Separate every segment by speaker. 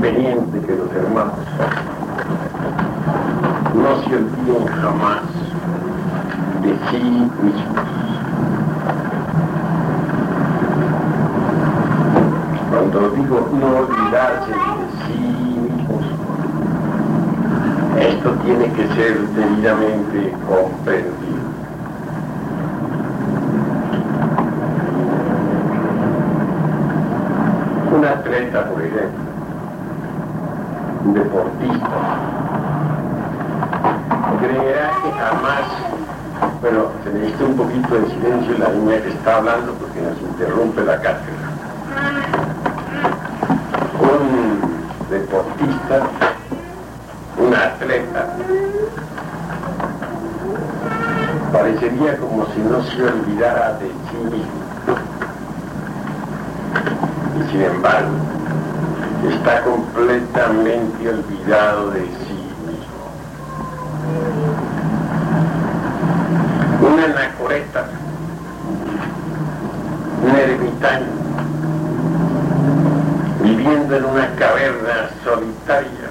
Speaker 1: conveniente que los hermanos no se olviden jamás de sí mismos. Cuando digo no olvidarse de sí mismos, esto tiene que ser debidamente comprendido. Un atleta, por ejemplo, deportista, creerá que jamás, bueno, se necesita un poquito de silencio en la niña que está hablando porque nos interrumpe la cátedra. Un deportista, un atleta, parecería como si no se olvidara de sí mismo. Y sin embargo, está completamente olvidado de sí mismo. Una anacoreta, un ermitaño, viviendo en una caverna solitaria,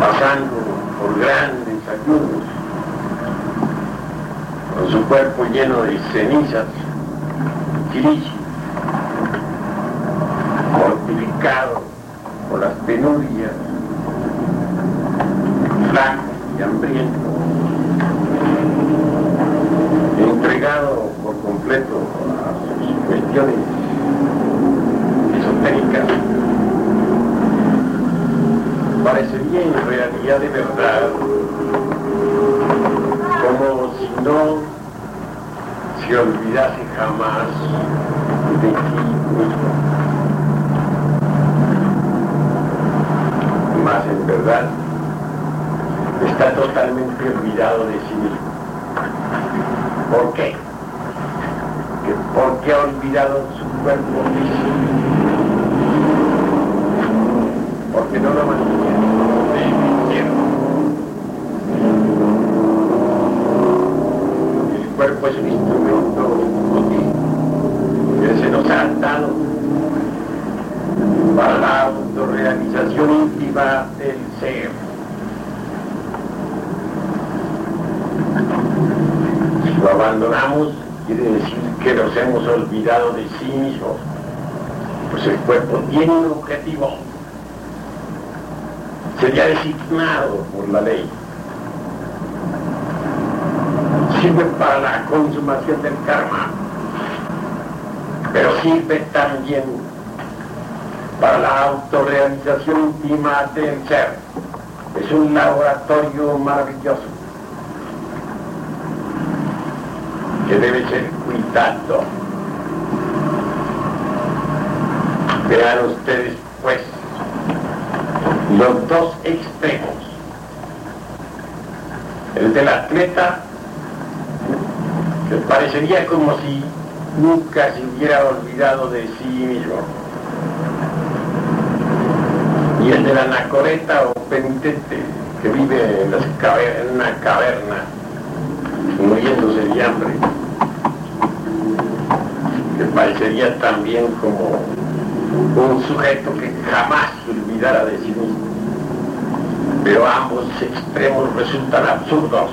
Speaker 1: pasando por grandes ayunos, con su cuerpo lleno de cenizas, tirichi, mortificado por las penurias, flaco y hambriento, entregado por completo a sus cuestiones esotéricas, parecería en realidad de verdad como si no se olvidase jamás de sí mismo. Está totalmente olvidado de sí mismo. ¿Por qué? Que porque ha olvidado su cuerpo físico. Porque no lo mantiene. El cuerpo es un instrumento útil que se nos ha dado para la autorrealización íntima Si lo abandonamos, quiere decir que nos hemos olvidado de sí mismos. Pues el cuerpo tiene un objetivo. Sería designado por la ley. Sirve para la consumación del karma, pero sirve también la autorrealización íntima del ser. Es un laboratorio maravilloso que debe ser cuidado. Vean ustedes, pues, los dos extremos. El del atleta, que parecería como si nunca se hubiera olvidado de sí mismo. Y el de la anacoreta o penitente, que vive en una caverna, muriéndose de hambre, que parecería también como un sujeto que jamás se olvidara de sí mismo. Pero ambos extremos resultan absurdos.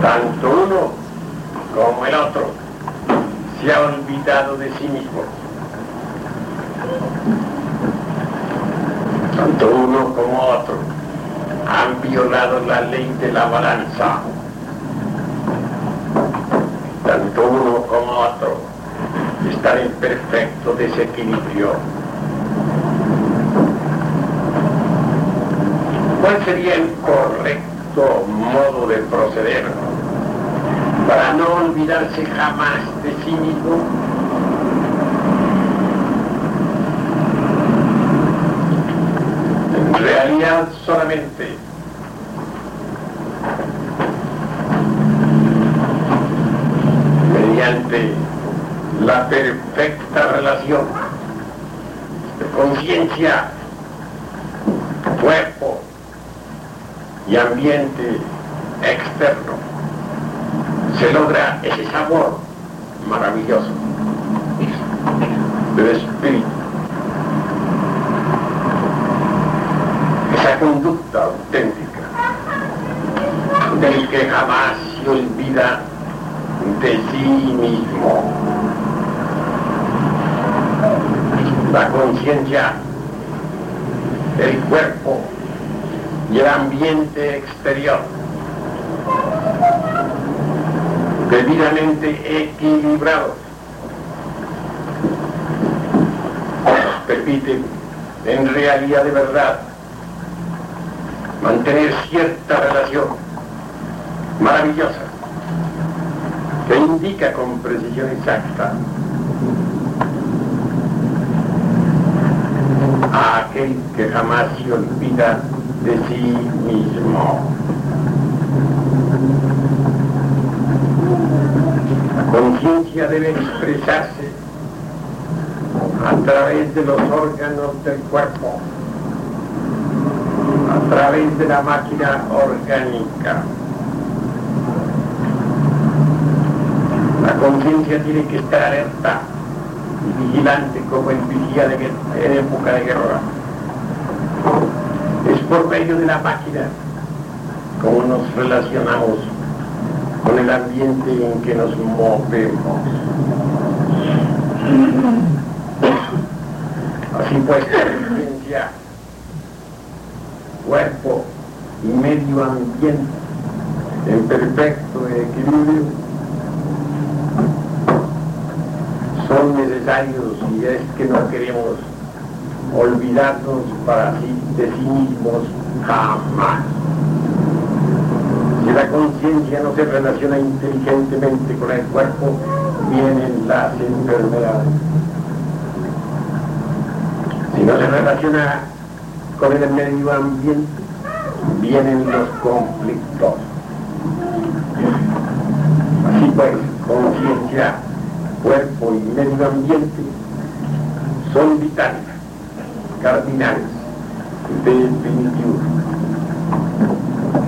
Speaker 1: Tanto uno como el otro se ha olvidado de sí mismo. Tanto uno como otro han violado la ley de la balanza. Tanto uno como otro están en perfecto desequilibrio. ¿Cuál sería el correcto modo de proceder para no olvidarse jamás de sí mismo? Solamente mediante la perfecta relación de conciencia, cuerpo y ambiente externo, se logra ese sabor maravilloso el espíritu. Conducta auténtica del que jamás se olvida de sí mismo. La conciencia, el cuerpo y el ambiente exterior debidamente equilibrados permiten en realidad de verdad mantener cierta relación maravillosa que indica con precisión exacta a aquel que jamás se olvida de sí mismo. La conciencia debe expresarse a través de los órganos del cuerpo, a través de la máquina orgánica. La conciencia tiene que estar alerta y vigilante como el vigía de, en época de guerra. Es por medio de la máquina como nos relacionamos con el ambiente en que nos movemos. Así pues, conciencia, cuerpo y medio ambiente en perfecto equilibrio son necesarios y es que no queremos olvidarnos para sí de sí mismos jamás. Si la conciencia no se relaciona inteligentemente con el cuerpo, vienen las enfermedades. Si no se relaciona con el medio ambiente, vienen los conflictos. Así pues, conciencia cuerpo y medio ambiente son vitales, cardinales, definitivos,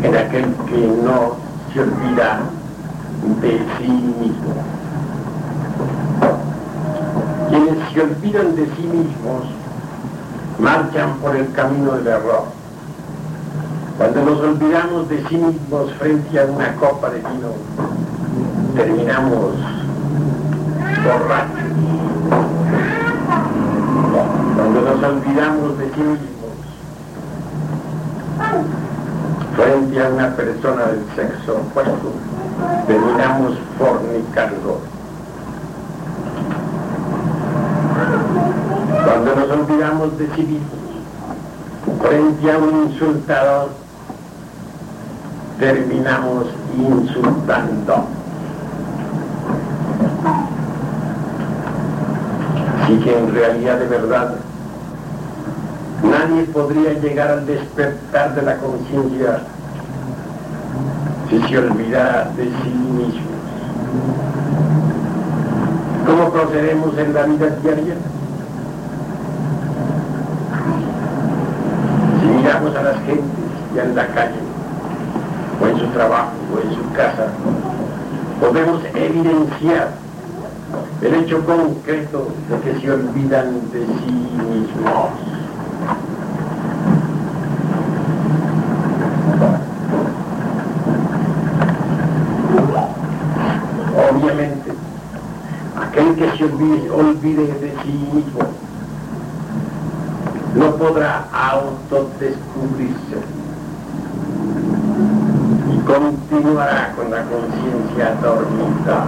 Speaker 1: en aquel que no se olvida de sí mismo. Quienes se olvidan de sí mismos marchan por el camino del error. Cuando nos olvidamos de sí mismos frente a una copa de vino, terminamos borrachos. Cuando nos olvidamos de sí mismos, frente a una persona del sexo opuesto, terminamos fornicando. Cuando nos olvidamos de sí mismos, frente a un insultador, terminamos insultando. y que en realidad de verdad nadie podría llegar al despertar de la conciencia si se olvidara de sí mismo. ¿Cómo procedemos en la vida diaria? Si miramos a las gentes ya en la calle, trabajo, o en su casa, podemos evidenciar el hecho concreto de que se olvidan de sí mismos. Obviamente, aquel que se olvide, de sí mismo no podrá autodescubrirse continuará con la conciencia dormida.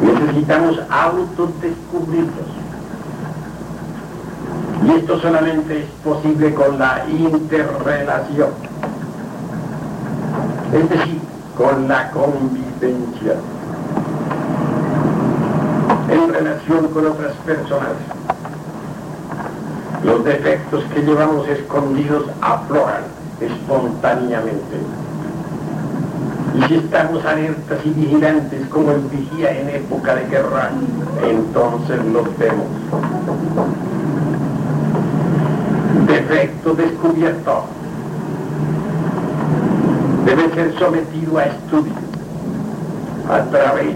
Speaker 1: necesitamos autodescubrirnos. Y esto solamente es posible con la interrelación, es decir, con la convivencia en relación con otras personas. Los defectos que llevamos escondidos afloran espontáneamente Y si estamos alertas y vigilantes como el vigía en época de guerra, entonces los vemos. Defecto descubierto. Debe ser sometido a estudio a través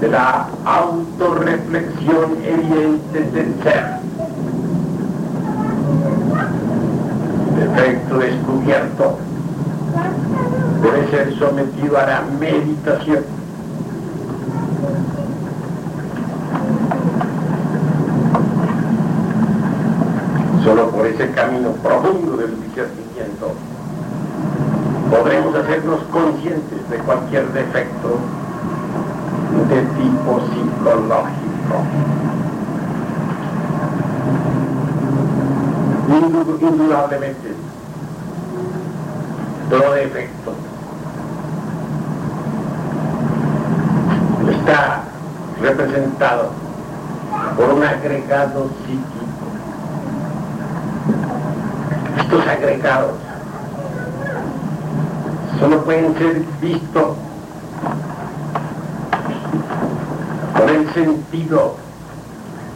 Speaker 1: de la autorreflexión evidente del ser. Defecto descubierto debe ser sometido a la meditación. Solo por ese camino profundo del discernimiento podremos hacernos conscientes de cualquier defecto de tipo psicológico. Indudablemente, todo defecto está representado por un agregado psíquico. Estos agregados solo pueden ser vistos con el sentido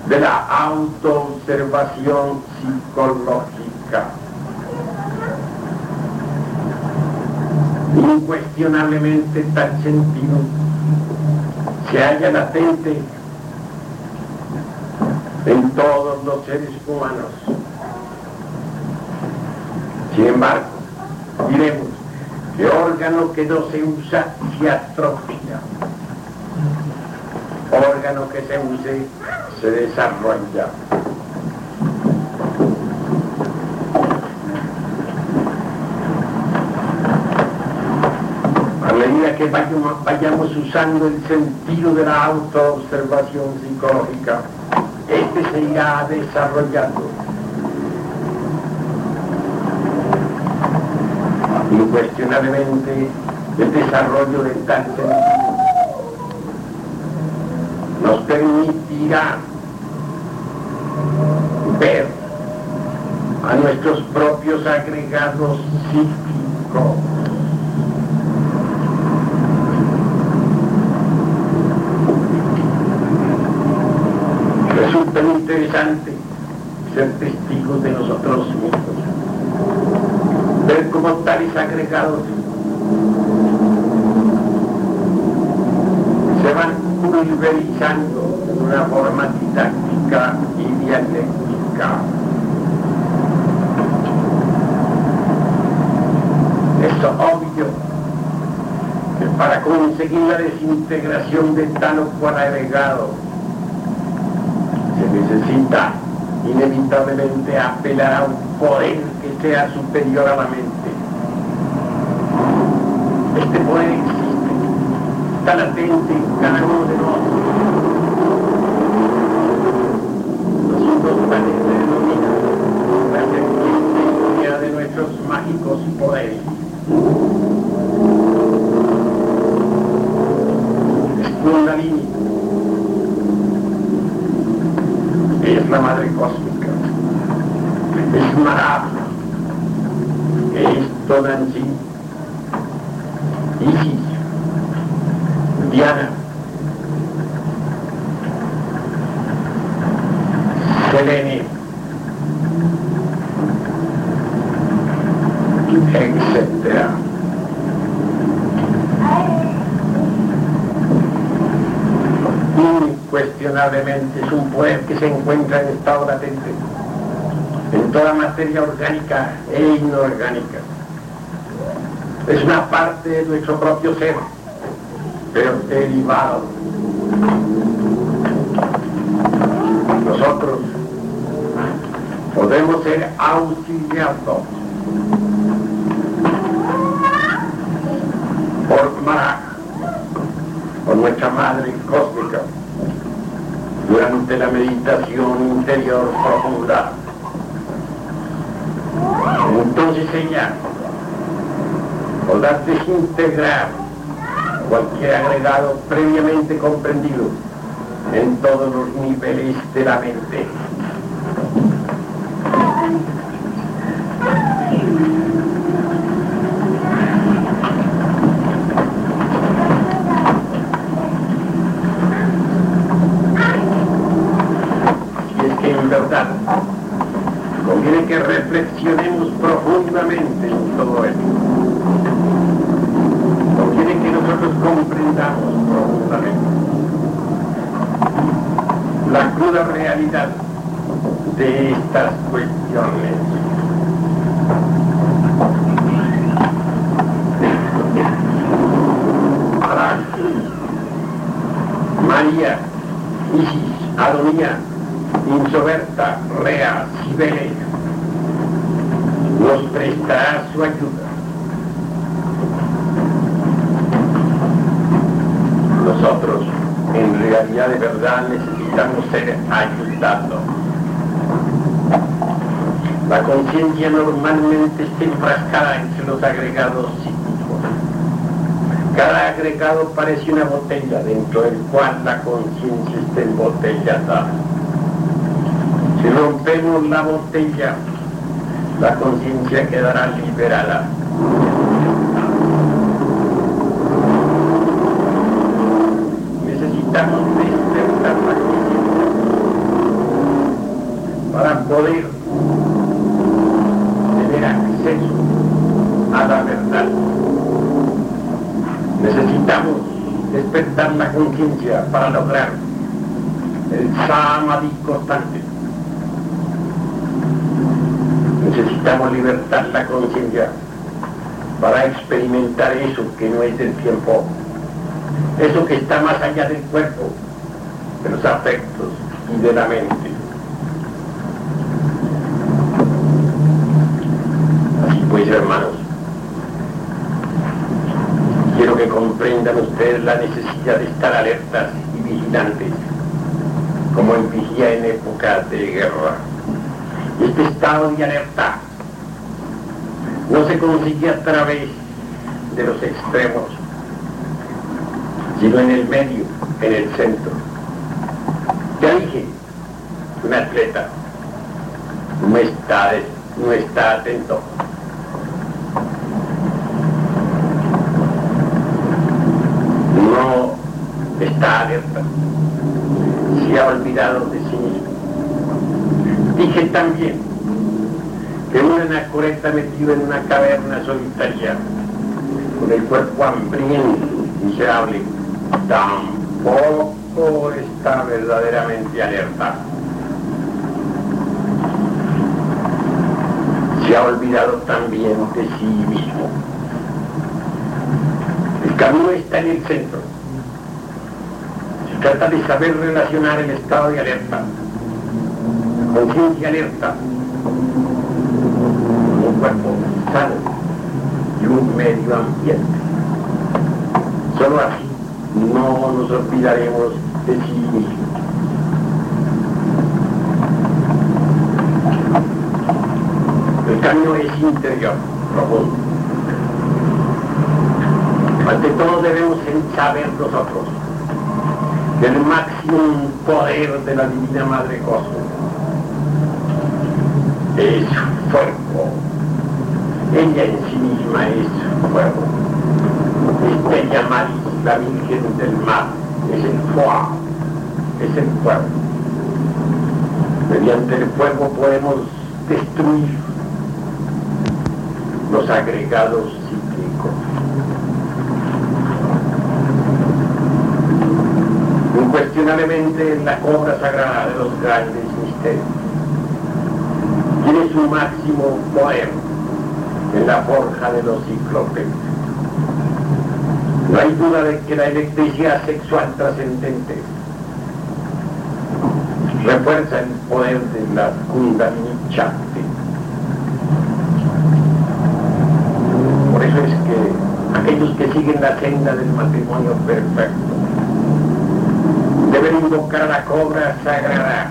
Speaker 1: de la autoobservación psicológica. Incuestionablemente tal sentido se halla latente en todos los seres humanos. Sin embargo, diremos que órgano que no se usa se atrofia. Órgano que se use se desarrolla. A medida que vayamos, usando el sentido de la autoobservación psicológica, este se irá desarrollando. Incuestionablemente, el desarrollo de tal sentido nos permitirá ver a nuestros propios agregados psíquicos. Resulta interesante ser testigos de nosotros mismos, ver cómo tales agregados se van pulverizando de una forma didáctica y dialéctica. Es obvio que para conseguir la desintegración de tal o cual agregado se necesita inevitablemente apelar a un poder sea superior a la mente. Este poder existe, está latente en cada uno de nosotros. Nosotros también se denomina la serpiente de nuestros mágicos poderes. Es la madre cósmica. Es Marab. Es Tonantzin. Isis. Diana. Selene. Etcétera. Incuestionablemente es un poder que se encuentra en estado latente en toda materia orgánica e inorgánica. Es una parte de nuestro propio ser, pero derivado. Nosotros podemos ser auxiliados por Mara, por nuestra Madre Cósmica, durante la meditación interior profunda. Entonces ella podrá desintegrar cualquier agregado previamente comprendido en todos los niveles de la mente. verdad. Conviene que reflexionemos profundamente en todo esto. Conviene que nosotros comprendamos profundamente la cruda realidad de estas cuestiones. María, Isis, Adonía, Insoberta, Rea, Sibele, nos prestará su ayuda. Nosotros, en realidad de verdad, necesitamos ser ayudados. La normalmente está enfrascada entre los agregados psíquicos. Cada agregado parece una botella dentro del cual la conciencia está embotellada. Si rompemos la botella, la conciencia quedará liberada. Necesitamos despertar la conciencia para poder tener acceso a la verdad. Necesitamos despertar la conciencia para lograr el samadhi constante. Necesitamos libertar la conciencia para experimentar eso que no es del tiempo, eso que está más allá del cuerpo, de los afectos y de la mente. Así pues, hermanos, quiero que comprendan ustedes la necesidad de estar alertas y vigilantes, como en vigía en época de guerra. Este estado de alerta no se consigue a través de los extremos, sino en el medio, en el centro. Ya dije, un atleta no está, no está atento. No está alerta. Se ha olvidado de sí mismo. Dije también que un anacoreta metido en una caverna solitaria, con el cuerpo hambriento, miserable, tampoco está verdaderamente alerta. Se ha olvidado también de sí mismo. El camino está en el centro. Trata de saber relacionar el estado de alerta conciencia alerta, un cuerpo sano y un medio ambiente. Solo así no nos olvidaremos de sí mismos. El camino es interior, profundo. Ante todo debemos saber nosotros del máximo poder de la Divina Madre Cosmos es fuego. Ella en sí misma es fuego. Esta llamada la Virgen del Mar es el fuego, es el fuego. Mediante el fuego podemos destruir los agregados Incuestionablemente la obra sagrada de los grandes misterios tiene su máximo poder en la forja de los cíclopes. No hay duda de que la electricidad sexual trascendente refuerza el poder de la Kundalini Chakti. Por eso es que aquellos que siguen la senda del matrimonio perfecto deben invocar a la cobra sagrada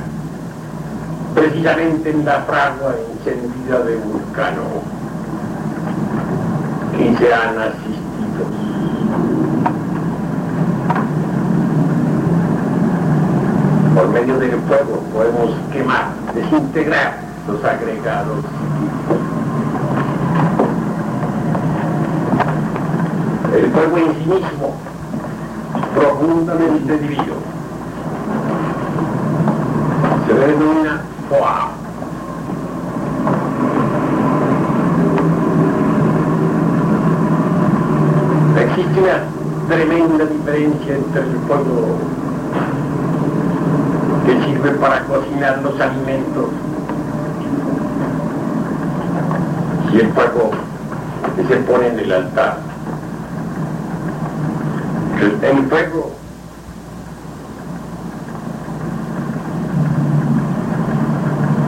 Speaker 1: precisamente en la fragua encendida de Vulcano, que serán asistidos. Por medio del fuego podemos quemar, desintegrar los agregados El fuego en sí mismo, profundamente divino, denomina Foa. Existe una tremenda diferencia entre el fuego que sirve para cocinar los alimentos y el fuego que se pone en el altar. El, fuego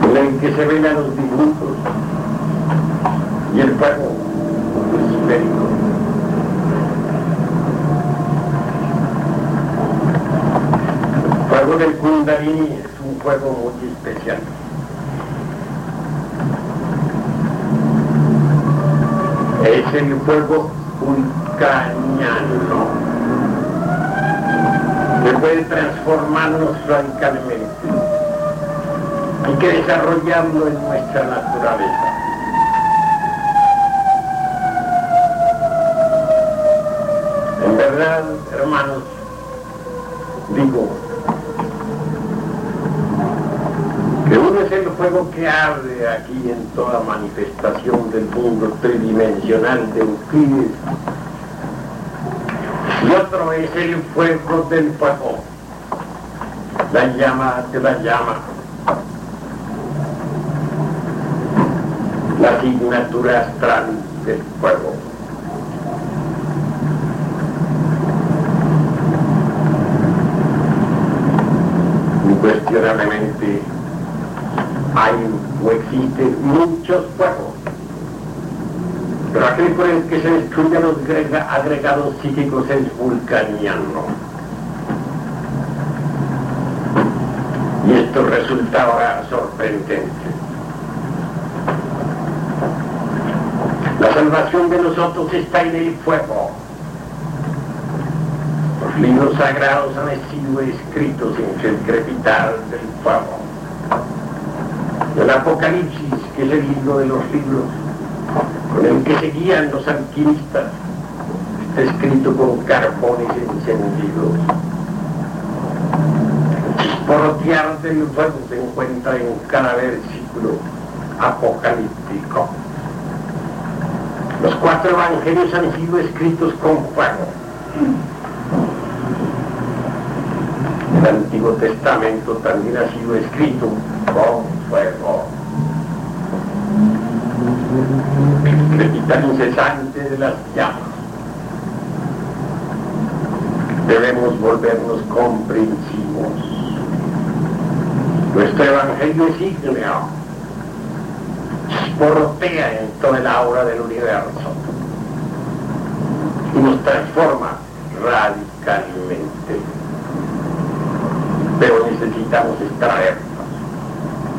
Speaker 1: en el que se ven a los dibujos y el fuego esférico. El fuego del Kundalini es un fuego muy especial. es el fuego vulcaniano que puede transformarnos radicalmente y que desarrollarlo en nuestra naturaleza. En verdad, hermanos, digo, que uno es el fuego que arde aquí en toda manifestación del mundo tridimensional de Euclides y otro es el fuego del fuego, la llama de la llama, la asignatura astral del fuego. Incuestionablemente hay o existen muchos fuegos. Pero aquel por el que se destruyen los agregados psíquicos es vulcaniano. Y esto resulta ahora sorprendente. Salvación de nosotros está en el fuego. Los libros sagrados han sido escritos en el crepitar del fuego. El Apocalipsis, que es el libro de los libros con el que se guían los alquimistas, está escrito con carbones encendidos. El chisporrotear del fuego se encuentra en cada versículo apocalíptico. Los cuatro evangelios han sido escritos con fuego. El Antiguo Testamento también ha sido escrito con fuego. El incesante de las llamas. Debemos volvernos comprensivos. Nuestro evangelio es ígneo. Sportea en toda el aura del universo y nos transforma radicalmente. Pero necesitamos extraer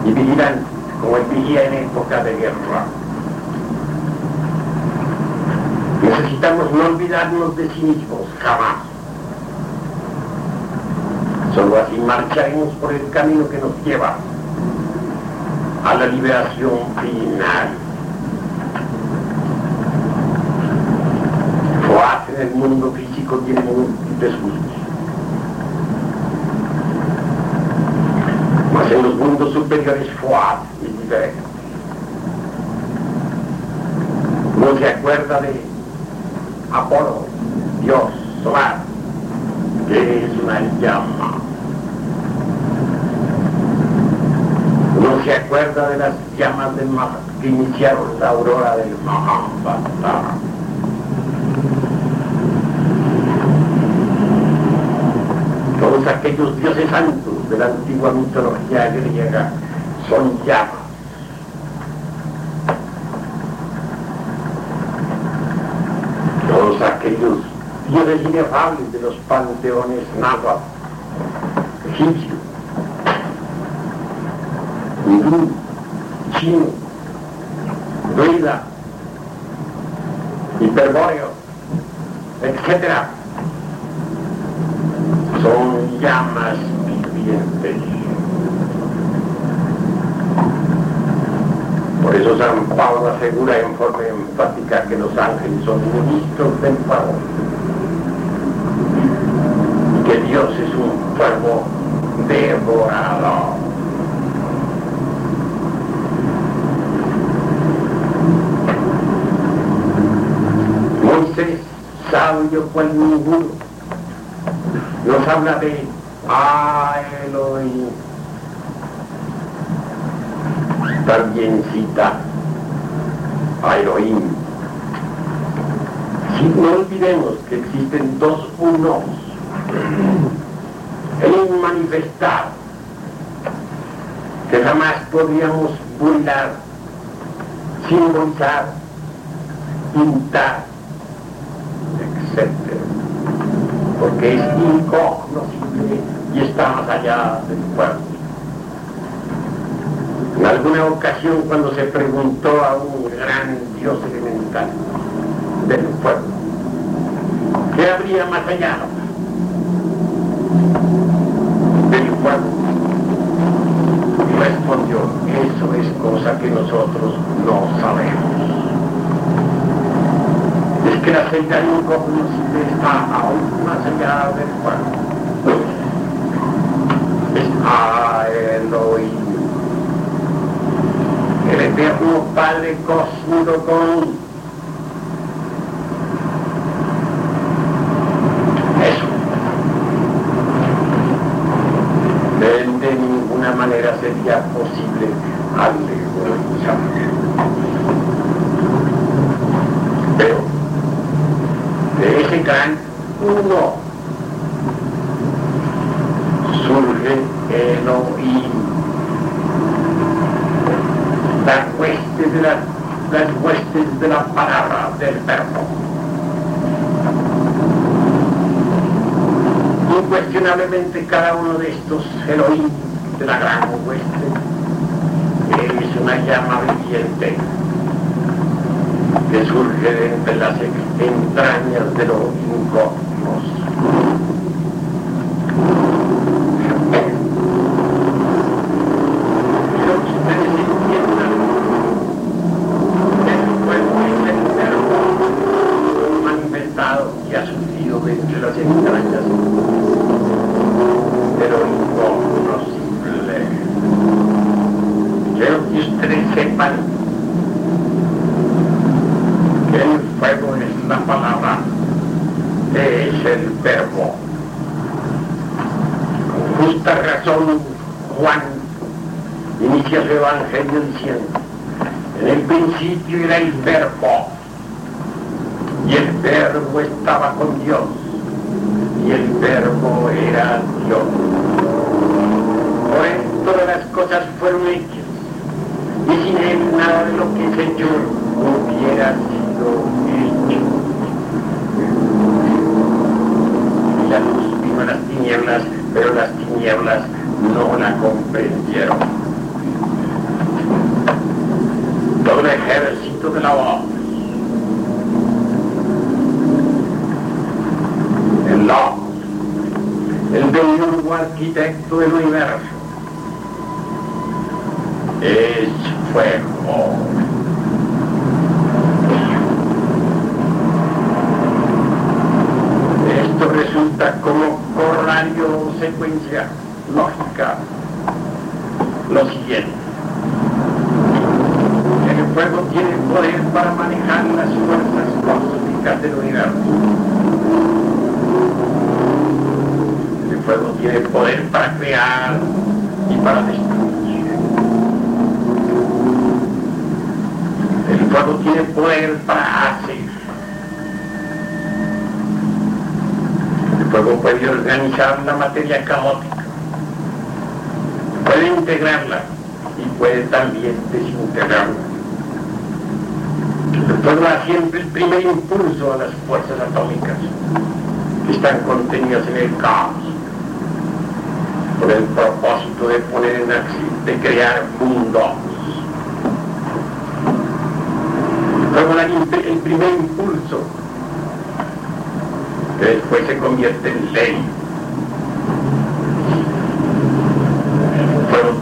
Speaker 1: y vigilan como el vigía en época de guerra. Necesitamos no olvidarnos de sí mismos, jamás. Solo así marcharemos por el camino que nos lleva a la liberación final. Foaz en el mundo físico tiene múltiples gustos. en los mundos superiores Fuad y diferente. No se acuerda de Apolo, Dios solar, que es una llama. No se acuerda de las llamas del que iniciaron la aurora del Mahabharata. Todos aquellos dioses santos de la antigua mitología griega son llamas. Todos aquellos dioses inefables de los panteones náhuatl, egipcio, chino, druida, hiperbóreo, etc. Son llamas por eso San Pablo asegura en forma enfática que los ángeles son ministros del fuego y que Dios es un fuego devorado. sabio cual ninguno. Nos habla de Ah, Elohim. También cita a Elohim. Si no olvidemos que existen dos unos en un manifestar que jamás podríamos burlar, simbolizar, pintar, etc. Porque es incognoscible y está más allá del cuerpo. En alguna ocasión cuando se preguntó a un gran dios elemental del pueblo, ¿qué habría más allá del pueblo? Respondió, eso es cosa que nosotros no sabemos. Que la celda incognoscible está aún más allá del cuerpo. Es a Elohim el eterno Padre cósmico con eso. De, ninguna manera sería posible alegorizar. Pero de ese gran uno surge Elohim las huestes de la, las huestes de la palabra del verbo. Incuestionablemente cada uno de estos heroínos de la gran hueste es una llama viviente que surge de las entrañas de los incógnitos. En el principio era el verbo, y el verbo estaba con Dios, y el verbo era Dios. Por él todas las cosas fueron hechas, y sin él nada de lo que es hecho hubiera sido hecho. La luz vino a las tinieblas, pero las tinieblas no la comprendieron. todo el ejército de la voz. El la, el demiurgo arquitecto del universo, es fuego. Esto resulta como corolario secuencia lógica lo siguiente tiene poder para manejar las fuerzas cósmicas del universo. El fuego tiene poder para crear y para destruir. El fuego tiene poder para hacer. El fuego puede organizar la materia caótica. Puede integrarla y puede también desintegrarla. Fuego da siempre el primer impulso a las fuerzas atómicas que están contenidas en el caos, con el propósito de poner en acción, de crear mundos. Da el primer impulso, que después se convierte en ley.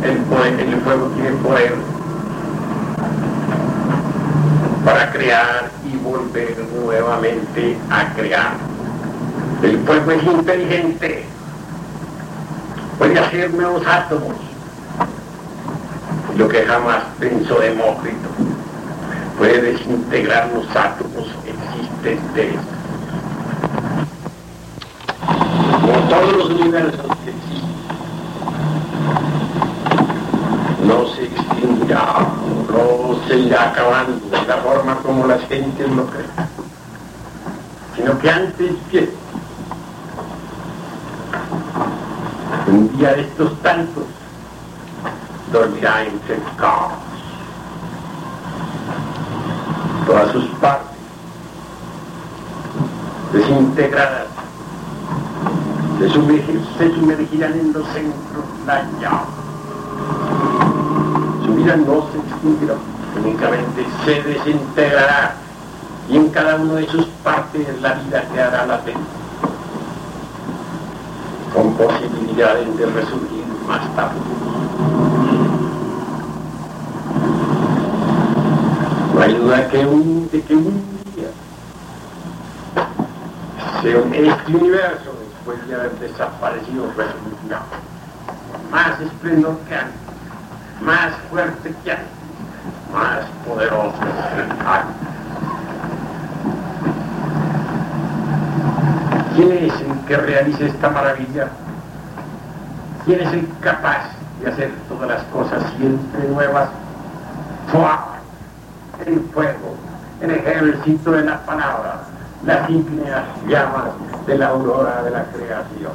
Speaker 1: El fuego tiene poder para crear y volver nuevamente a crear. El fuego es inteligente, puede hacer nuevos átomos, lo que jamás pensó Demócrito, puede desintegrar los átomos existentes. Todos los universos que existen no se extinguirá, no se irá acabando de la forma como las gentes lo creen, sino que antes que un día de estos tantos dormirá entre caos, todas sus partes desintegradas se, sumergirán en los centros. Su vida no se extinguirá, únicamente se desintegrará y en cada una de sus partes la vida quedará latente, con posibilidades de resurgir más tarde. No hay duda que un, de que un día este universo después de haber desaparecido resurgirá más esplendor que antes, más fuerte que antes, más poderoso que. ¿Quién es el que realice esta maravilla? ¿Quién es el capaz de hacer todas las cosas siempre nuevas? ¡Fua! El fuego, el ejército de las palabras, las ígneas llamas de la aurora de la creación.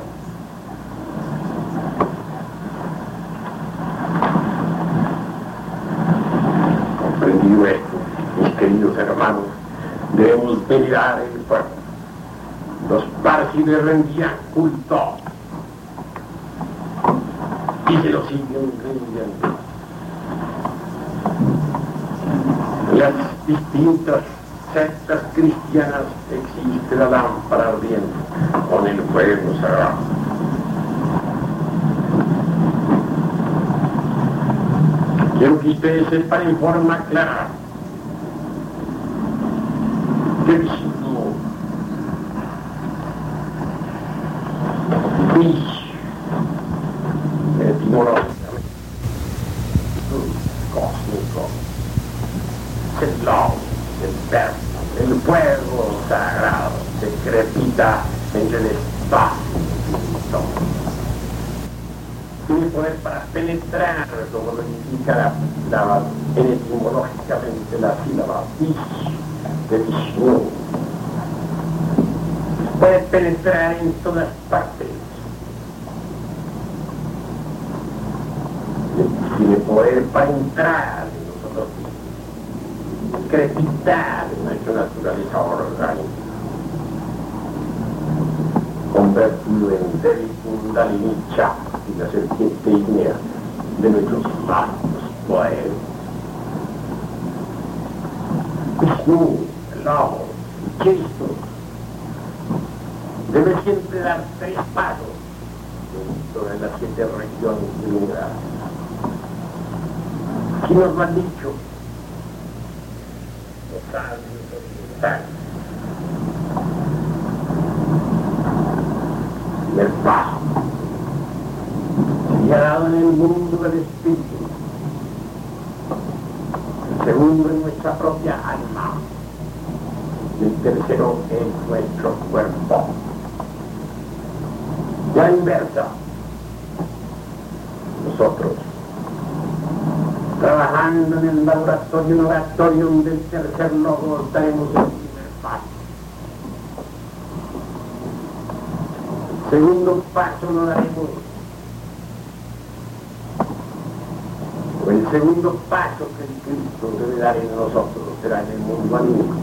Speaker 1: Comprendido esto, mis queridos hermanos, debemos venerar el fuego. Los párgiles rendían culto y se lo siguen rendiendo. Las distintas sectas cristianas existe la lámpara ardiente con el fuego sagrado. Quiero que ustedes sepan en forma clara que Vishnu, Vish, etimológicamente, cósmico, el love, el verbo, el fuego sagrado se crepita en el espacio tiene poder para penetrar, como lo indica la, la, etimológicamente la sílaba Vish de Vishnu. Puede penetrar en todas partes. Tiene poder para entrar en nosotros mismos, crepitar en nuestra naturaleza orgánica convertido en Devi Kundalini y la serpiente ignea de nuestros manos poetas. Vishnu, el lobo, Cristo, debe siempre dar tres pasos dentro de las siete regiones universo. ¿Quién nos lo han dicho? Los sabios orientales. el paso se ha dado en el mundo del espíritu el segundo en nuestra propia alma y el tercero en nuestro cuerpo la inversa nosotros trabajando en el laboratorio en oratorio del tercer logo daremos el primer paso segundo paso lo daremos. El segundo paso que el Cristo debe dar en nosotros será en el mundo anímico.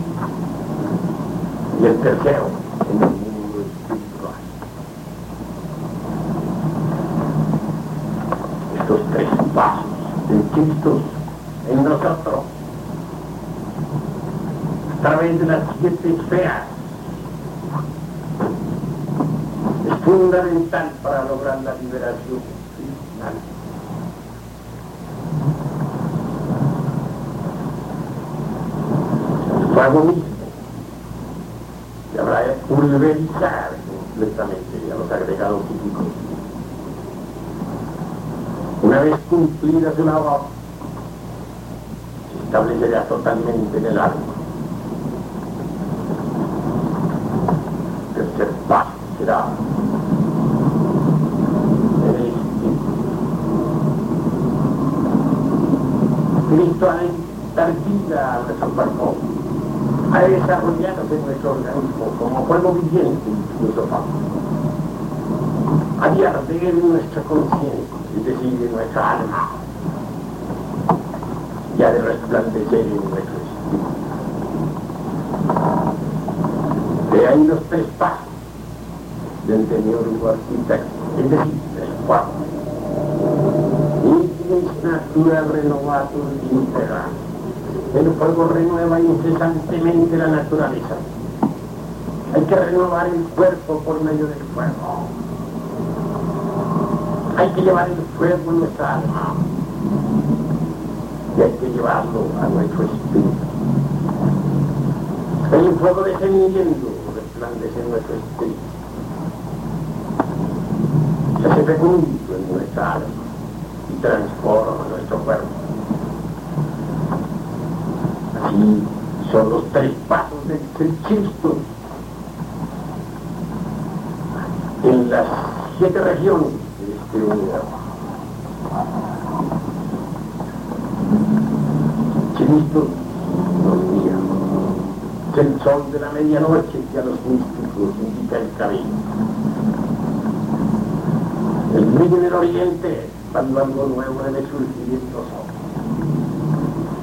Speaker 1: Y el tercero en el mundo espiritual. Estos del Cristo en nosotros a través de las siete esferas fundamental para lograr la liberación final. Fuego mismo se habrá de pulverizar completamente a los agregados químicos. Una vez cumplidas una obra, se establecerá totalmente en el alma. Tercer paso será el espíritu. Cristo ha dar vida a nuestro cuerpo, ha de nuestro organismo como juego viviente y filosofal, a de nuestra conciencia es decir, en nuestra alma, y ha de resplandecer en nuestro espíritu. De ahí los tres pasos del Señor arquitecto, es decir, el cuarto. Intimis natura renovatur integral. El fuego renueva incesantemente la naturaleza. Hay que renovar el cuerpo por medio del fuego. Hay que llevar el fuego en nuestra alma. Y hay que llevarlo a nuestro espíritu. El fuego descendiendo resplandece en nuestro espíritu. Se hace fecundo en nuestra alma y transforma nuestro cuerpo. Así son los tres pasos del Cristo en las siete regiones universo. Cristo guía. Es el sol de la medianoche que a los místicos indica el camino. El brillo en el oriente cuando algo nuevo debe surgir en nosotros.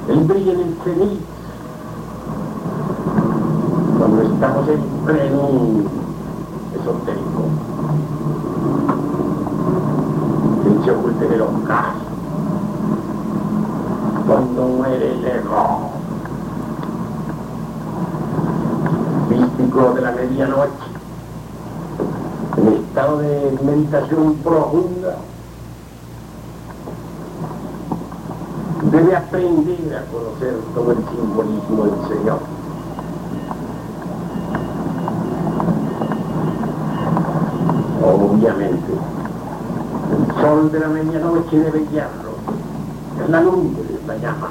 Speaker 1: El brillo en el cenit cuando estamos en pleno esotérico. Se oculte en el ocaso. Cuando muere el ego. Místico de la medianoche. En estado de meditación profunda. Debe aprender a conocer todo el simbolismo del Señor. obviamente. El sol de la medianoche debe guiarlo, es la lumbre, la llama,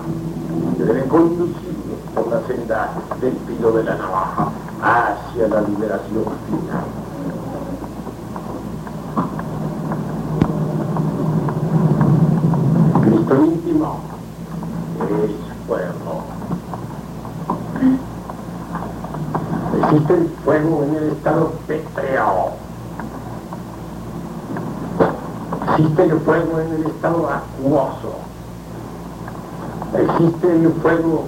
Speaker 1: que debe conducirlo por la senda del filo de la navaja hacia la liberación final. Cristo íntimo es fuego. Existe el fuego en el estado Existe el fuego en el estado acuoso. Existe el fuego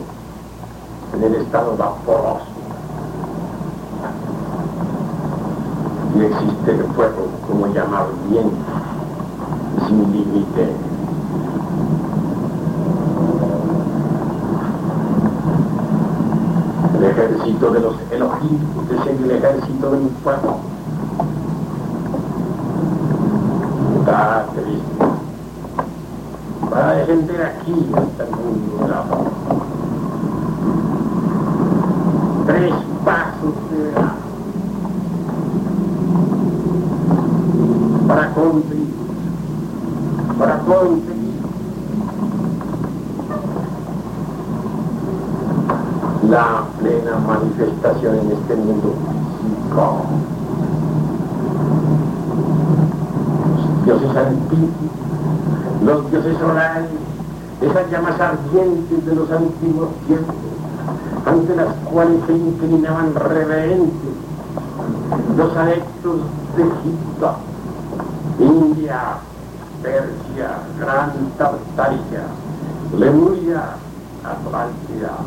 Speaker 1: en el estado vaporoso. Y existe el fuego, como llamar bien, sin límite. El ejército de los Elohim es el ejército del fuego. Para defender aquí hasta el mundo de la paz. Tres pasos de la para conseguir, para conseguir la plena manifestación en este mundo físico. Los dioses solares, esas llamas ardientes de los antiguos tiempos, ante las cuales se inclinaban reverentes los adeptos de Egipto, India, Persia, Gran Tartaria, Lemuria, Atlántida,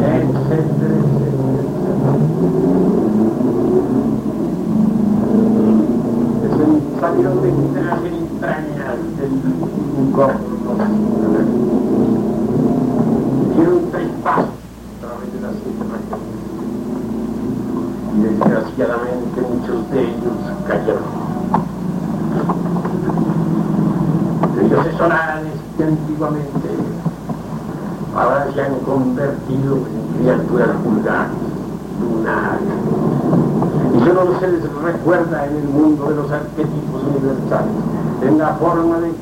Speaker 1: etcétera. Salieron de las entrañas del gordo. Dieron tres pasos a través de las entrañas. Y desgraciadamente muchos de ellos cayeron. Los dioses solares que antiguamente ahora se han convertido en criaturas vulgares, lunares. Y solo se les recuerda en el mundo de los arquetipos universales, en la forma de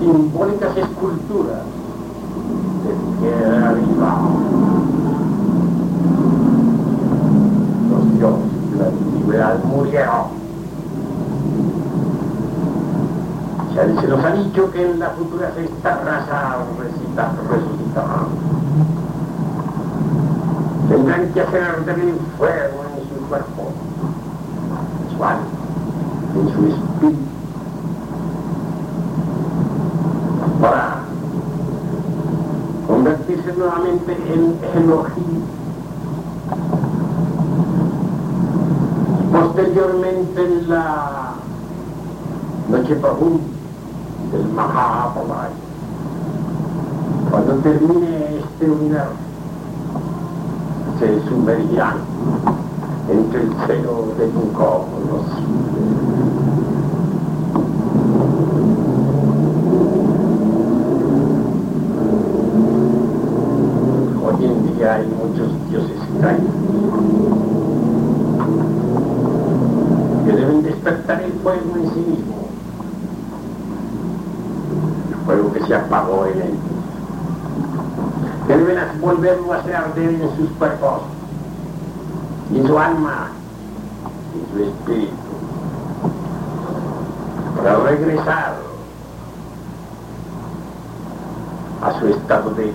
Speaker 1: simbólicas esculturas de piedra viva. Los dioses de la antigüedad murieron. Se se nos ha dicho que en la futura sexta raza resucitará. Tendrán que hacer el fuego en su cuerpo, en su espíritu, para convertirse nuevamente en Elohim. Posteriormente en la noche profunda del Mahabharata, cuando termine este universo, se sumergirán entre el seno de un conocido. Hay muchos dioses extraños. Que deben despertar el fuego en sí mismo, el fuego que se apagó en él, que deben volverlo a hacer arder en sus cuerpos, en su alma, en su espíritu, para regresar a su estado de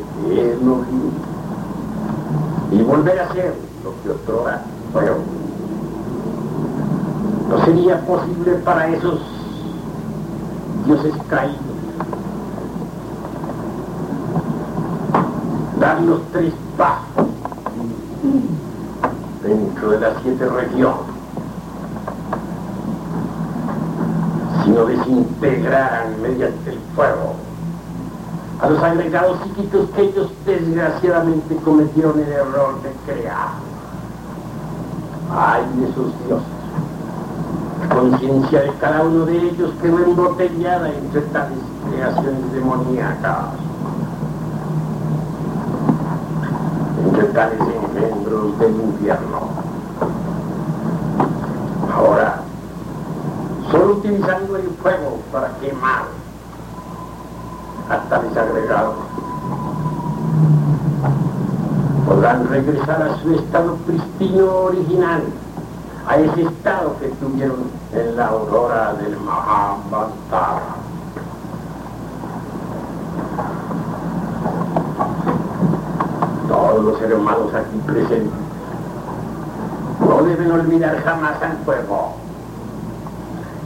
Speaker 1: Elohim y volver a ser lo que otrora fueron. No sería posible para esos dioses caídos dar los tres pasos dentro de las siete regiones, sino desintegraran mediante el fuego a los agregados psíquicos que ellos desgraciadamente cometieron el error de crear. Ay de esos dioses. Conciencia de cada uno de ellos quedó embotellada entre tales creaciones demoníacas. Entre tales engendros del infierno. Ahora, solo utilizando el fuego para quemar hasta desagregados. Podrán regresar a su estado pristino original, a ese estado que tuvieron en la aurora del Mahabharata. Todos los hermanos aquí presentes no deben olvidar jamás al fuego.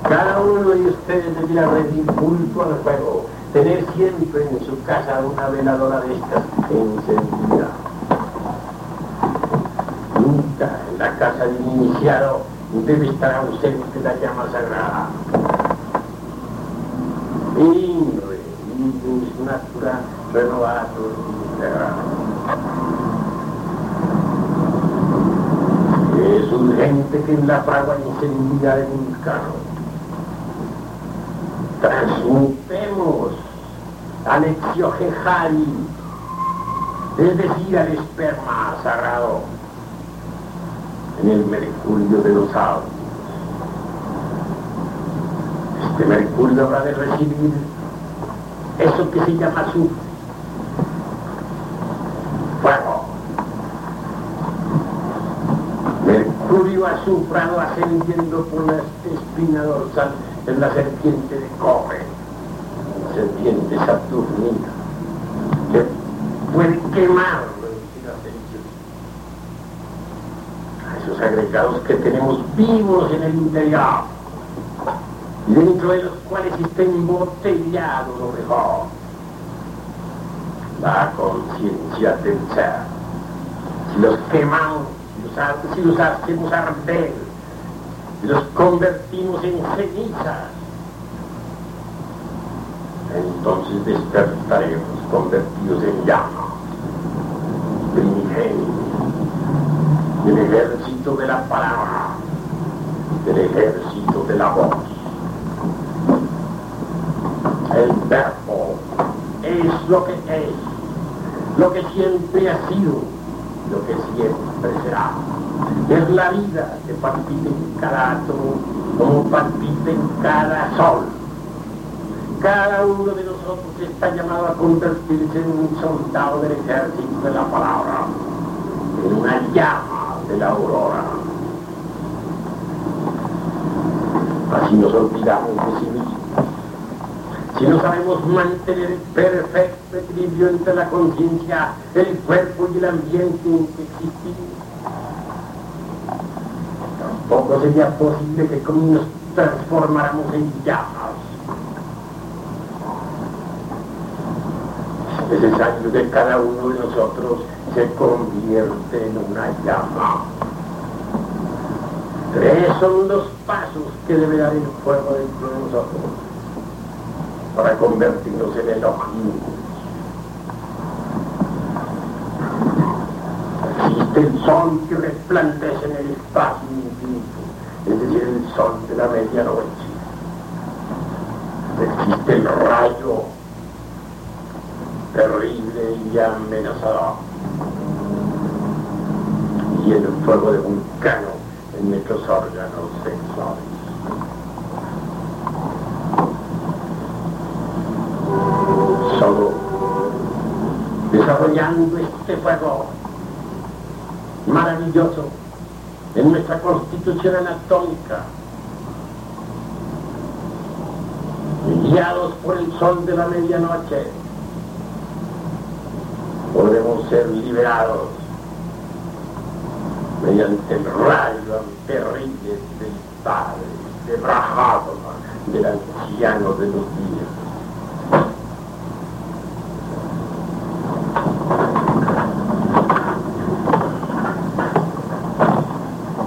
Speaker 1: Cada uno de ustedes debería rendir culto al fuego tener siempre en su casa una veladora de estas encendida. Nunca en la casa de un iniciado debe estar ausente la llama sagrada. Inre, es natura renovato Es urgente que en la fragua encendida de un carro transmutemos al exiogenjari, es decir, al esperma sagrado, en el mercurio de los autos. Este mercurio habrá de recibir eso que se llama su fuego. Mercurio azufrado ascendiendo por la espina dorsal es la serpiente de cobre, serpiente saturnina, que puede quemar a esos agregados que tenemos vivos en el interior, dentro de los cuales está embotellado lo mejor, la conciencia del ser. Si los quemamos, si los hacemos arder, los convertimos en cenizas. Entonces despertaremos convertidos en llama, primigenios, del ejército de la palabra, del ejército de la voz. El verbo es lo que es, lo que siempre ha sido, lo que siempre será. Es la vida que palpita en cada átomo, como palpita en cada sol. Cada uno de nosotros está llamado a convertirse en un soldado del ejército de la palabra, en una llama de la aurora. Así nos olvidamos de sí mismos. si no sabemos mantener el perfecto equilibrio entre la conciencia, el cuerpo y el ambiente en que existimos, tampoco sería posible que como nos transformáramos en llamas. Es necesario que cada uno de nosotros se convierte en una llama. Tres son los pasos que debe dar el fuego dentro de nosotros para convertirnos en Elohim. Existe el sol que resplandece en el espacio es decir, el sol de la medianoche. Existe el rayo terrible y amenazador. Y el fuego de vulcano en nuestros órganos sexuales. Solo desarrollando este fuego maravilloso en nuestra constitución anatómica, guiados por el sol de la medianoche, podremos ser liberados mediante el rayo terrible del Padre, de Brahma, del anciano de los días.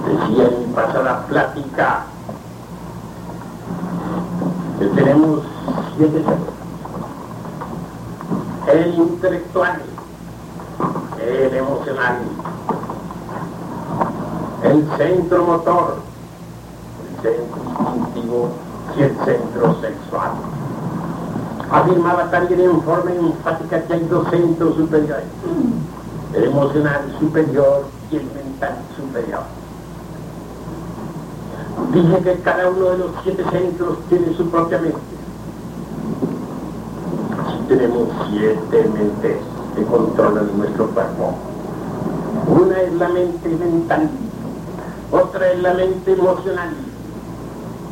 Speaker 1: Decía en mi pasada plática que tenemos siete centros. El intelectual, el emocional, el centro motor, el centro instintivo y el centro sexual. Afirmaba también en forma enfática que hay dos centros superiores, el emocional superior y el mental superior. Dije que cada uno de los siete centros tiene su propia mente. Así tenemos siete mentes que controlan nuestro cuerpo. Una es la mente mental, otra es la mente emocional,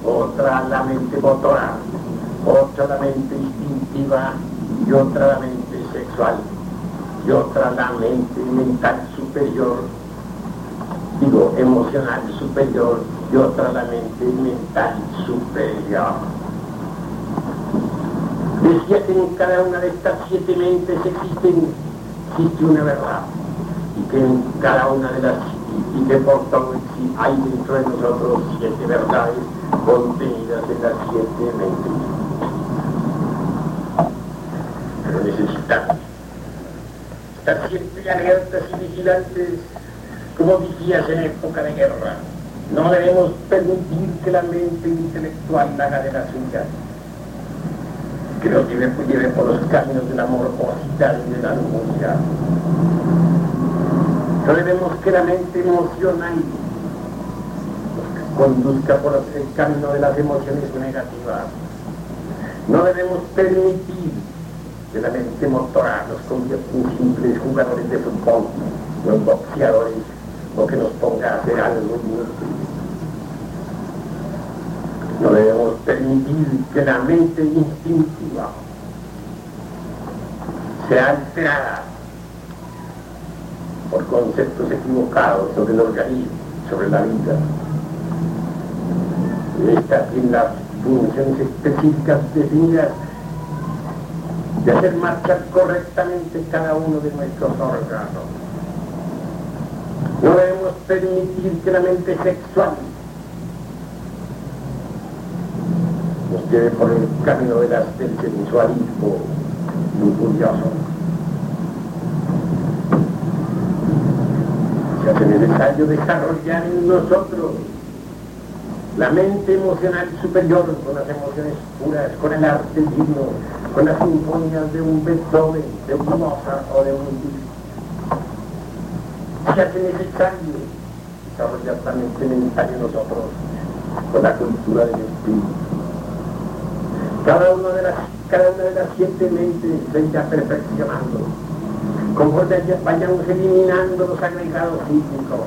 Speaker 1: otra la mente motora, otra la mente instintiva y otra la mente sexual y otra la mente mental superior, digo emocional superior y otra la mente mental superior. Decía que en cada una de estas siete mentes existen, existe una verdad y que en cada una de las y que por tanto hay dentro de nosotros siete verdades contenidas en las siete mentes. Pero necesitamos estar siempre alertas y vigilantes como vigías en época de guerra. No debemos permitir que la mente intelectual haga de la suya, que nos lleve, lleve por los caminos de la morbosidad y de la lujuria. No debemos que la mente emocional conduzca por el camino de las emociones negativas. No debemos permitir que la mente motora nos convierta en simples jugadores de fútbol, o en boxeadores, o que nos ponga a hacer algo inútil. No debemos permitir que la mente instintiva sea alterada por conceptos equivocados sobre el organismo, sobre la vida. Estas tienen las funciones específicas definidas de hacer marchar correctamente cada uno de nuestros órganos. No debemos permitir que la mente sexual nos lleve por el camino del sensualismo lujurioso. Se hace necesario desarrollar en nosotros la mente emocional superior con las emociones puras, con el arte divino, con las sinfonías de un Beethoven, de un Mozart o de un Liszt. Se hace necesario desarrollar la mente mental en nosotros con la cultura del espíritu. Cada una de las, cada una de las siete mentes se irá perfeccionando conforme vayamos eliminando los agregados físicos.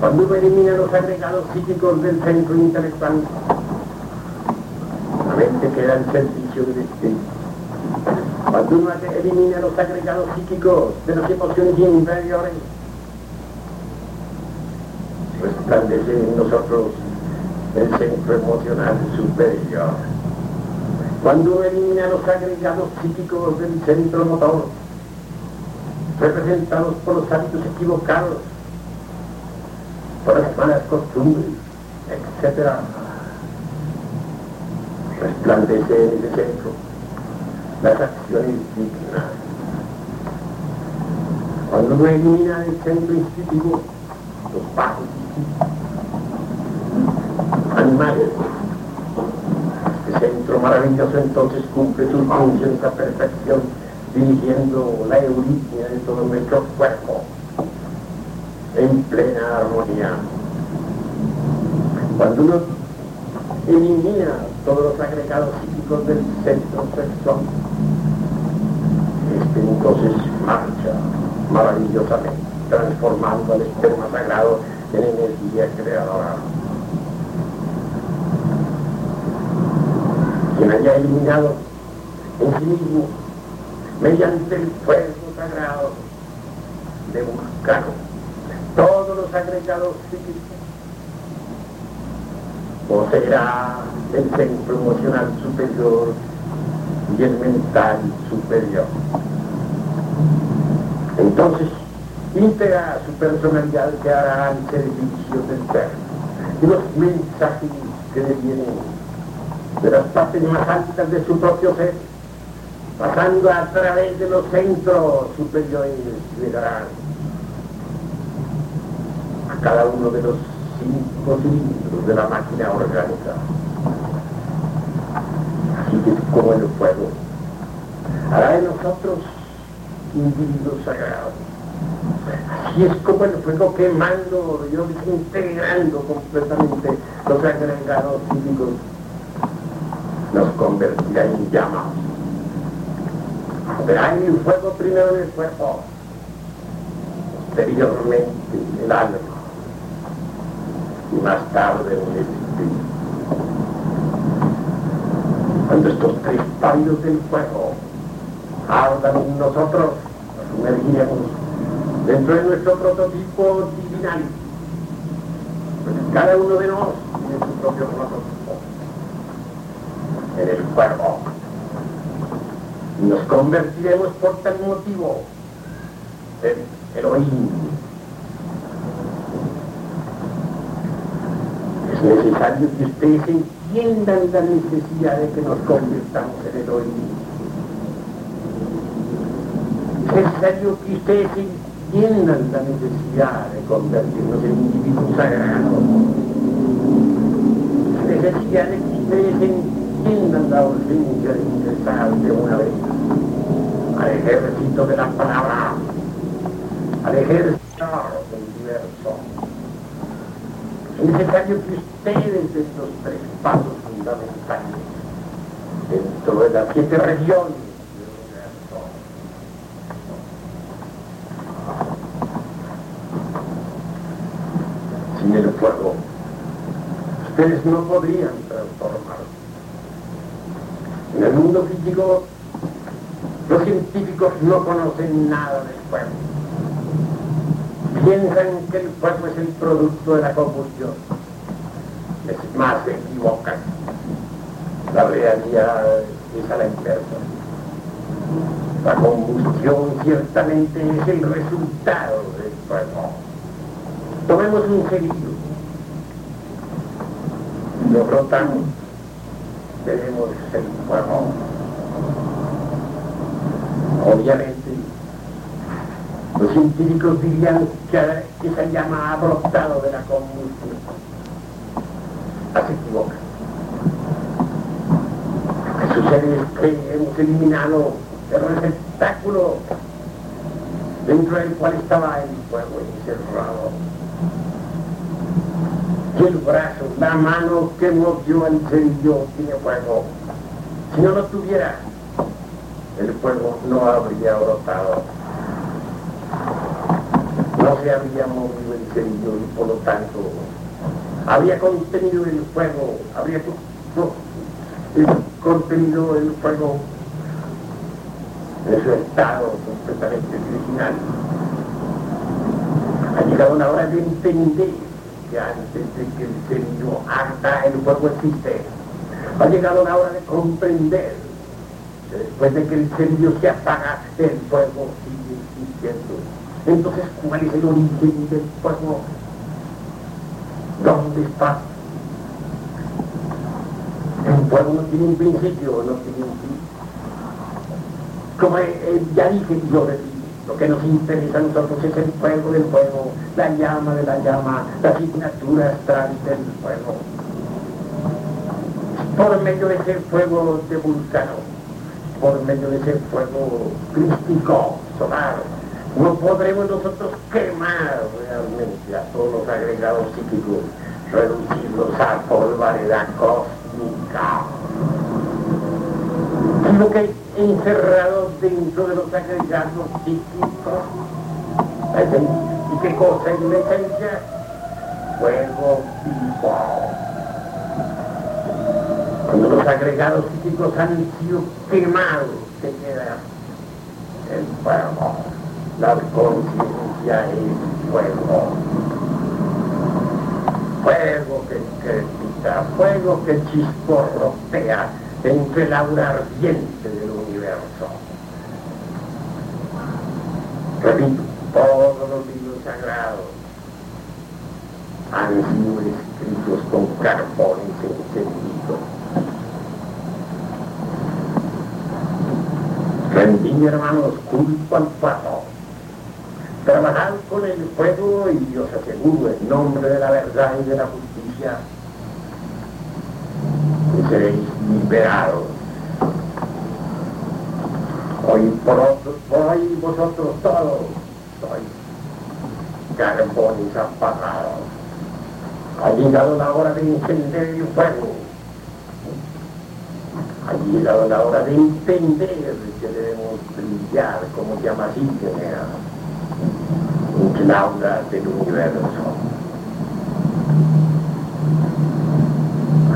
Speaker 1: Cuando uno elimina los agregados psíquicos del centro intelectual, la mente queda al servicio del espíritu. Cuando uno elimina los agregados psíquicos de las emociones inferiores, resplandece en nosotros el centro emocional superior. Cuando uno elimina los agregados psíquicos del centro motor, representados por los hábitos equivocados, por las malas costumbres, etc., resplandece en ese centro las acciones dignas. Cuando elimina el centro instintivo, los bajos animales, este centro maravilloso entonces cumple sus funciones a perfección, dirigiendo la euritmia de todo nuestro cuerpo en plena armonía. Cuando uno elimina todos los agregados psíquicos del centro sexual, este entonces marcha maravillosamente, transformando al esperma sagrado en energía creadora. Quien haya eliminado en sí mismo, mediante el fuego sagrado de buscar todos los agregados psíquicos, poseerá el centro emocional superior y el mental superior. Entonces, íntegra su personalidad que hará al servicio del ser. Y los mensajes que le vienen de las partes más altas de su propio ser, pasando a través de los centros superiores, llegarán a cada uno de los cinco cilindros de la máquina orgánica. Así que como el fuego hará de nosotros individuos sagrados. Así es como el fuego quemando, yo integrando completamente los agregados físicos, nos convertirá en llamas. Verá en el fuego primero en el cuerpo, posteriormente en el alma y más tarde el espíritu. Cuando estos tres pálidos del fuego ardan en nosotros, nos sumergiremos dentro de nuestro prototipo divinal. Pues cada uno de nosotros tiene su propio prototipo en el fuego. Nos convertiremos por tal motivo en Elohim. Es necesario que ustedes entiendan la necesidad de que nos convirtamos en Elohim. Es necesario que ustedes entiendan la necesidad de convertirnos en individuos sagrados. Necesidad de que ustedes entiendan la urgencia de ingresar de una vez al ejército de la palabra, al ejército del universo. Es necesario que ustedes estos tres pasos fundamentales dentro de las siete regiones del universo sin el fuego ustedes no podrían transformarse. En el mundo físico los científicos no conocen nada del fuego piensan que el fuego es el producto de la combustión. Es más, se equivocan. La realidad es a la inversa. La combustión ciertamente es el resultado del fuego. Tomemos un cerillo. Lo rotamos. Tenemos el fuego. Obviamente los científicos dirían que, esa llama ha brotado de la combustión. Así equivocan. Lo que sucede es que hemos eliminado el receptáculo dentro del cual estaba el fuego encerrado. Y el brazo, la mano que movió el cerillo tiene fuego. Si no lo tuviera, el fuego no habría brotado no se había movido el cerillo y por lo tanto había contenido el fuego, habría contenido el fuego en su estado completamente original. Ha llegado la hora de entender que antes de que el incendio arda, el fuego existe. Ha llegado la hora de comprender después de que el incendio se apaga, el fuego sigue existiendo. Entonces, ¿cuál es el origen del fuego? ¿Dónde está? El fuego no tiene un principio, no tiene un fin. Como ya dije, yo repito, lo que nos interesa a nosotros es el fuego del fuego, la llama de la llama, la signatura astral del fuego. Por medio de ese fuego de vulcano, por medio de ese fuego crístico, solar, no podremos nosotros quemar realmente a todos los agregados psíquicos, reducirlos a polvareda cósmica. Lo que encerrado dentro de los agregados psíquicos, ¿y qué cosa es la esencia? Fuego vivo. Cuando los agregados psíquicos han sido quemados, se queda el fuego la conciencia es fuego. Fuego que crepita, fuego que chisporrotea entre el aura ardiente del universo. Repito, todos los libros sagrados han sido escritos con carbones encendidos. Rendí, hermanos, culpa al pato Trabajad con el fuego y os aseguro en nombre de la verdad y de la justicia que seréis liberados. Hoy por, hoy vosotros todos sois carbones apagados. Ha llegado la hora de encender el fuego. Ha llegado la hora de entender que debemos brillar como llamas un aura del universo.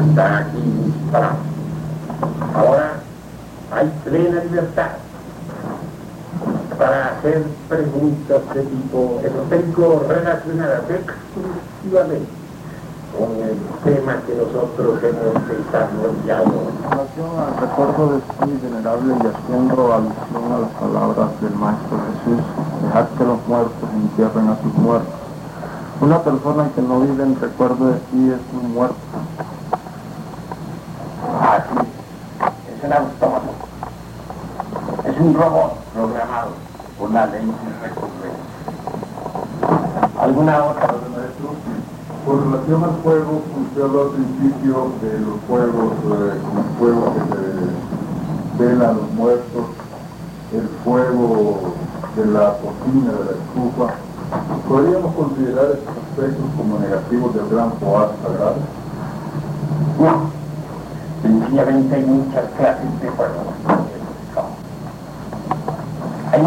Speaker 1: Hasta aquí para. Ahora hay plena libertad para hacer preguntas de tipo esotérico relacionadas exclusivamente con el tema que nosotros hemos desarrollado.
Speaker 2: En relación al recuerdo de sí, venerable, y haciendo alusión a las palabras del Maestro Jesús, dejad que los muertos entierren a sus muertos. Una persona que no vive en recuerdo de sí es un muerto.
Speaker 1: Así es un autómato. Es un robot programado por la ley de recompensa. ¿Alguna otra?
Speaker 2: Con relación al fuego, usted habló al principio de los juegos, eh, los juegos que se velan a los muertos, el fuego de la cocina, de la estufa. ¿Podríamos considerar estos aspectos como negativos del gran poder sagrado?
Speaker 1: No. Sencillamente hay muchas clases de juegos. Hay